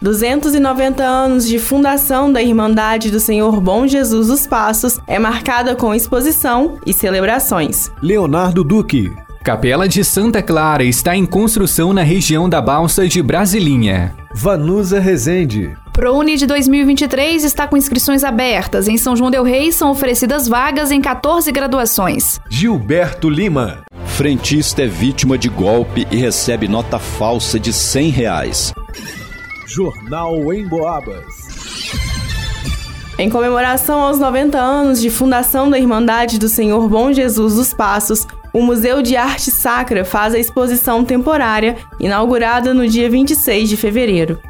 290 anos de fundação da Irmandade do Senhor Bom Jesus dos Passos é marcada com exposição e celebrações. Leonardo Duque. Capela de Santa Clara está em construção na região da Balsa de Brasilinha. Vanusa Rezende. ProUni de 2023 está com inscrições abertas. Em São João del Rei são oferecidas vagas em 14 graduações. Gilberto Lima. Frentista é vítima de golpe e recebe nota falsa de 100 reais. Jornal em Boabas. Em comemoração aos 90 anos de fundação da Irmandade do Senhor Bom Jesus dos Passos, o Museu de Arte Sacra faz a exposição temporária, inaugurada no dia 26 de fevereiro.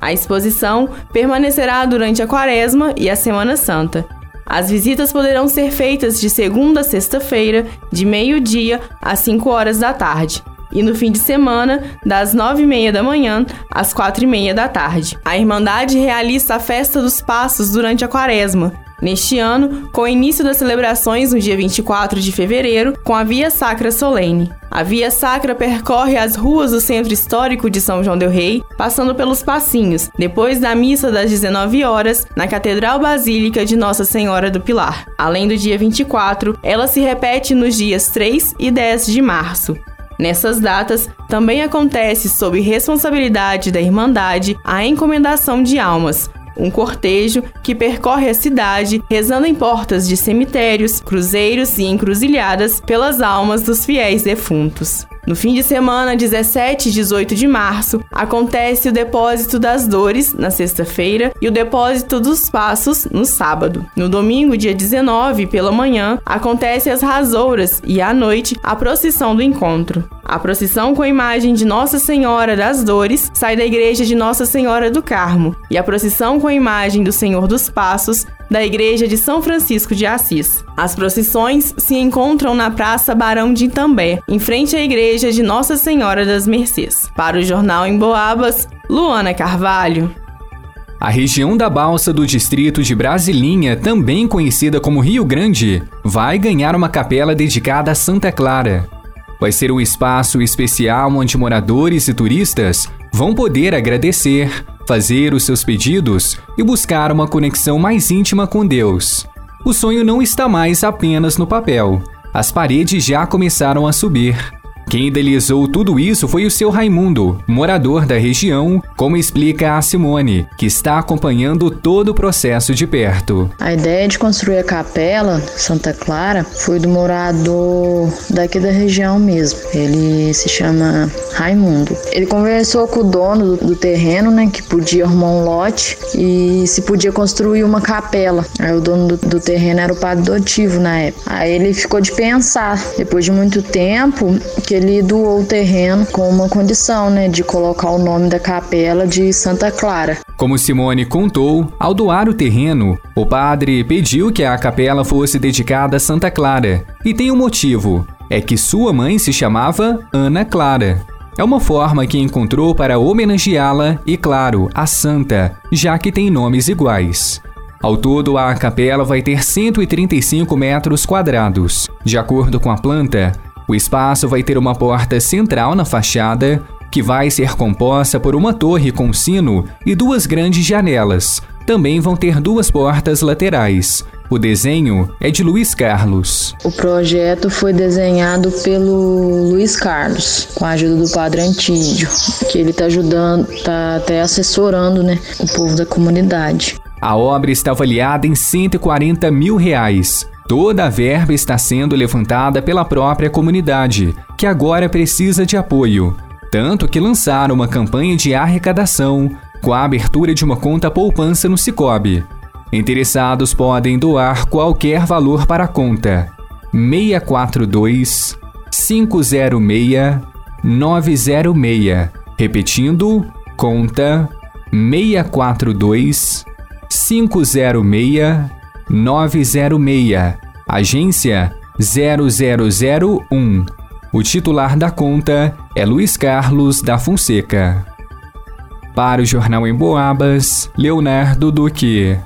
A exposição permanecerá durante a Quaresma e a Semana Santa. As visitas poderão ser feitas de segunda a sexta-feira, de meio-dia às 5 horas da tarde, e no fim de semana, das 9h30 da manhã às 4h30 da tarde. A Irmandade realiza a Festa dos Passos durante a Quaresma, Neste ano, com o início das celebrações no dia 24 de fevereiro, com a Via Sacra Solene. A Via Sacra percorre as ruas do centro histórico de São João del Rei, passando pelos passinhos, depois da missa das 19 horas, na Catedral Basílica de Nossa Senhora do Pilar. Além do dia 24, ela se repete nos dias 3 e 10 de março. Nessas datas, também acontece, sob responsabilidade da Irmandade, a encomendação de almas, um cortejo que percorre a cidade rezando em portas de cemitérios, cruzeiros e encruzilhadas pelas almas dos fiéis defuntos. No fim de semana, 17 e 18 de março, acontece o Depósito das Dores, na sexta-feira, e o Depósito dos Passos, no sábado. No domingo, dia 19, pela manhã, acontece as Rasouras e, à noite, a Procissão do Encontro. A procissão com a imagem de Nossa Senhora das Dores sai da igreja de Nossa Senhora do Carmo, e a procissão com a imagem do Senhor dos Passos da igreja de São Francisco de Assis. As procissões se encontram na Praça Barão de Itambé, em frente à igreja de Nossa Senhora das Mercês. Para o Jornal em Boabas, Luana Carvalho. A região da Balsa do distrito de Brasilinha, também conhecida como Rio Grande, vai ganhar uma capela dedicada a Santa Clara. Vai ser um espaço especial onde moradores e turistas vão poder agradecer, fazer os seus pedidos e buscar uma conexão mais íntima com Deus. O sonho não está mais apenas no papel. As paredes já começaram a subir. Quem idealizou tudo isso foi o seu Raimundo, morador da região, como explica a Simone, que está acompanhando todo o processo de perto. A ideia de construir a capela Santa Clara foi do morador daqui da região mesmo. Ele se chama Raimundo. Ele conversou com o dono do, do terreno, né, que podia arrumar um lote e se podia construir uma capela. Aí o dono do, do terreno era o padre dotivo na época. Aí ele ficou de pensar, depois de muito tempo, que ele doou o terreno com uma condição, né, de colocar o nome da capela de Santa Clara. Como Simone contou, ao doar o terreno, o padre pediu que a capela fosse dedicada a Santa Clara. E tem um motivo: é que sua mãe se chamava Ana Clara. É uma forma que encontrou para homenageá-la e, claro, a santa, já que tem nomes iguais. Ao todo, a capela vai ter 135 metros quadrados. De acordo com a planta, o espaço vai ter uma porta central na fachada, que vai ser composta por uma torre com sino e duas grandes janelas. Também vão ter duas portas laterais. O desenho é de Luiz Carlos. O projeto foi desenhado pelo Luiz Carlos, com a ajuda do Padre Antídio, que ele está ajudando, está até assessorando né, o povo da comunidade. A obra está avaliada em 140 mil reais. Toda a verba está sendo levantada pela própria comunidade, que agora precisa de apoio. Tanto que lançaram uma campanha de arrecadação com a abertura de uma conta poupança no Cicobi. Interessados podem doar qualquer valor para a conta 642 506 906. Repetindo, conta 642 506 906. Agência 0001. O titular da conta é Luiz Carlos da Fonseca. Para o Jornal em Boabas, Leonardo Duque.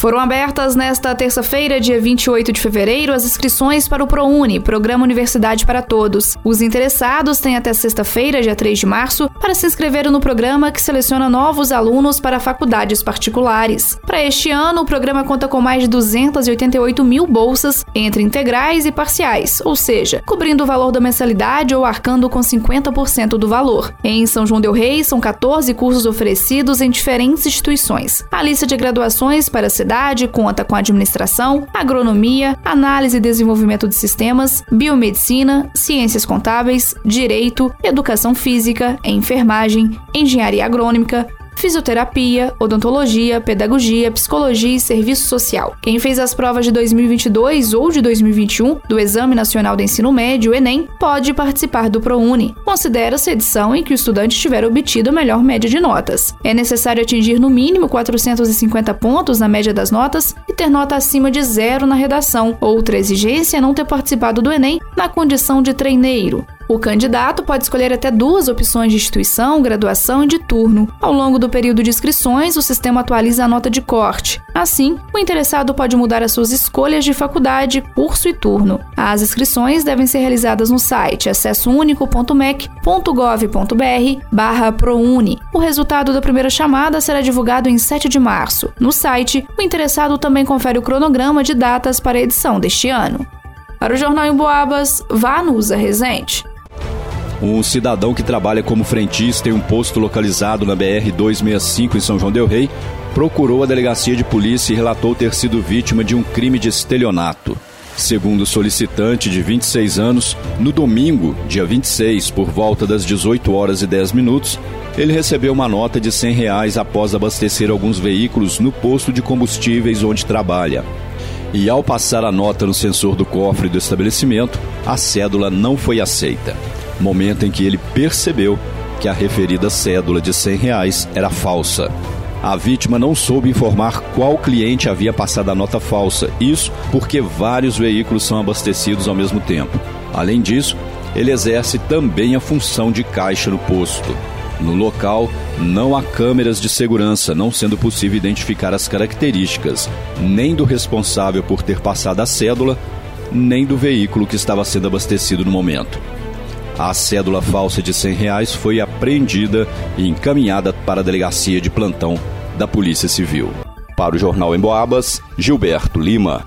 Foram abertas nesta terça-feira, dia 28 de fevereiro, as inscrições para o ProUni, Programa Universidade para Todos. Os interessados têm até sexta-feira, dia 3 de março, para se inscrever no programa que seleciona novos alunos para faculdades particulares. Para este ano, o programa conta com mais de 288 mil bolsas, entre integrais e parciais, ou seja, cobrindo o valor da mensalidade ou arcando com 50% do valor. Em São João Del Rei, são 14 cursos oferecidos em diferentes instituições. A lista de graduações para a universidade conta com administração, agronomia, análise e desenvolvimento de sistemas, biomedicina, ciências contábeis, direito, educação física, enfermagem, engenharia agrônica, fisioterapia, odontologia, pedagogia, psicologia e serviço social. Quem fez as provas de 2022 ou de 2021 do Exame Nacional do Ensino Médio, ENEM, pode participar do ProUni. Considera-se edição em que o estudante tiver obtido a melhor média de notas. É necessário atingir no mínimo 450 pontos na média das notas e ter nota acima de zero na redação. Outra exigência é não ter participado do Enem na condição de treineiro. O candidato pode escolher até duas opções de instituição, graduação e de turno. Ao longo do período de inscrições, o sistema atualiza a nota de corte. Assim, o interessado pode mudar as suas escolhas de faculdade, curso e turno. As inscrições devem ser realizadas no site acessounico.mec.gov.br prouni. O resultado da primeira chamada será divulgado em 7 de março. No site, o interessado também confere o cronograma de datas para a edição deste ano. Para o Jornal em Boabas, vá no Resente. Um cidadão que trabalha como frentista em um posto localizado na BR-265 em São João Del Rei procurou a delegacia de polícia e relatou ter sido vítima de um crime de estelionato. Segundo o solicitante de 26 anos, no domingo, dia 26, por volta das 18 horas e 10 minutos, ele recebeu uma nota de 100 reais após abastecer alguns veículos no posto de combustíveis onde trabalha. E ao passar a nota no sensor do cofre do estabelecimento, a cédula não foi aceita momento em que ele percebeu que a referida cédula de 100 reais era falsa. A vítima não soube informar qual cliente havia passado a nota falsa, isso porque vários veículos são abastecidos ao mesmo tempo. Além disso, ele exerce também a função de caixa no posto. No local, não há câmeras de segurança, não sendo possível identificar as características nem do responsável por ter passado a cédula, nem do veículo que estava sendo abastecido no momento. A cédula falsa de 100 reais foi apreendida e encaminhada para a delegacia de plantão da Polícia Civil. Para o Jornal em Boabas, Gilberto Lima.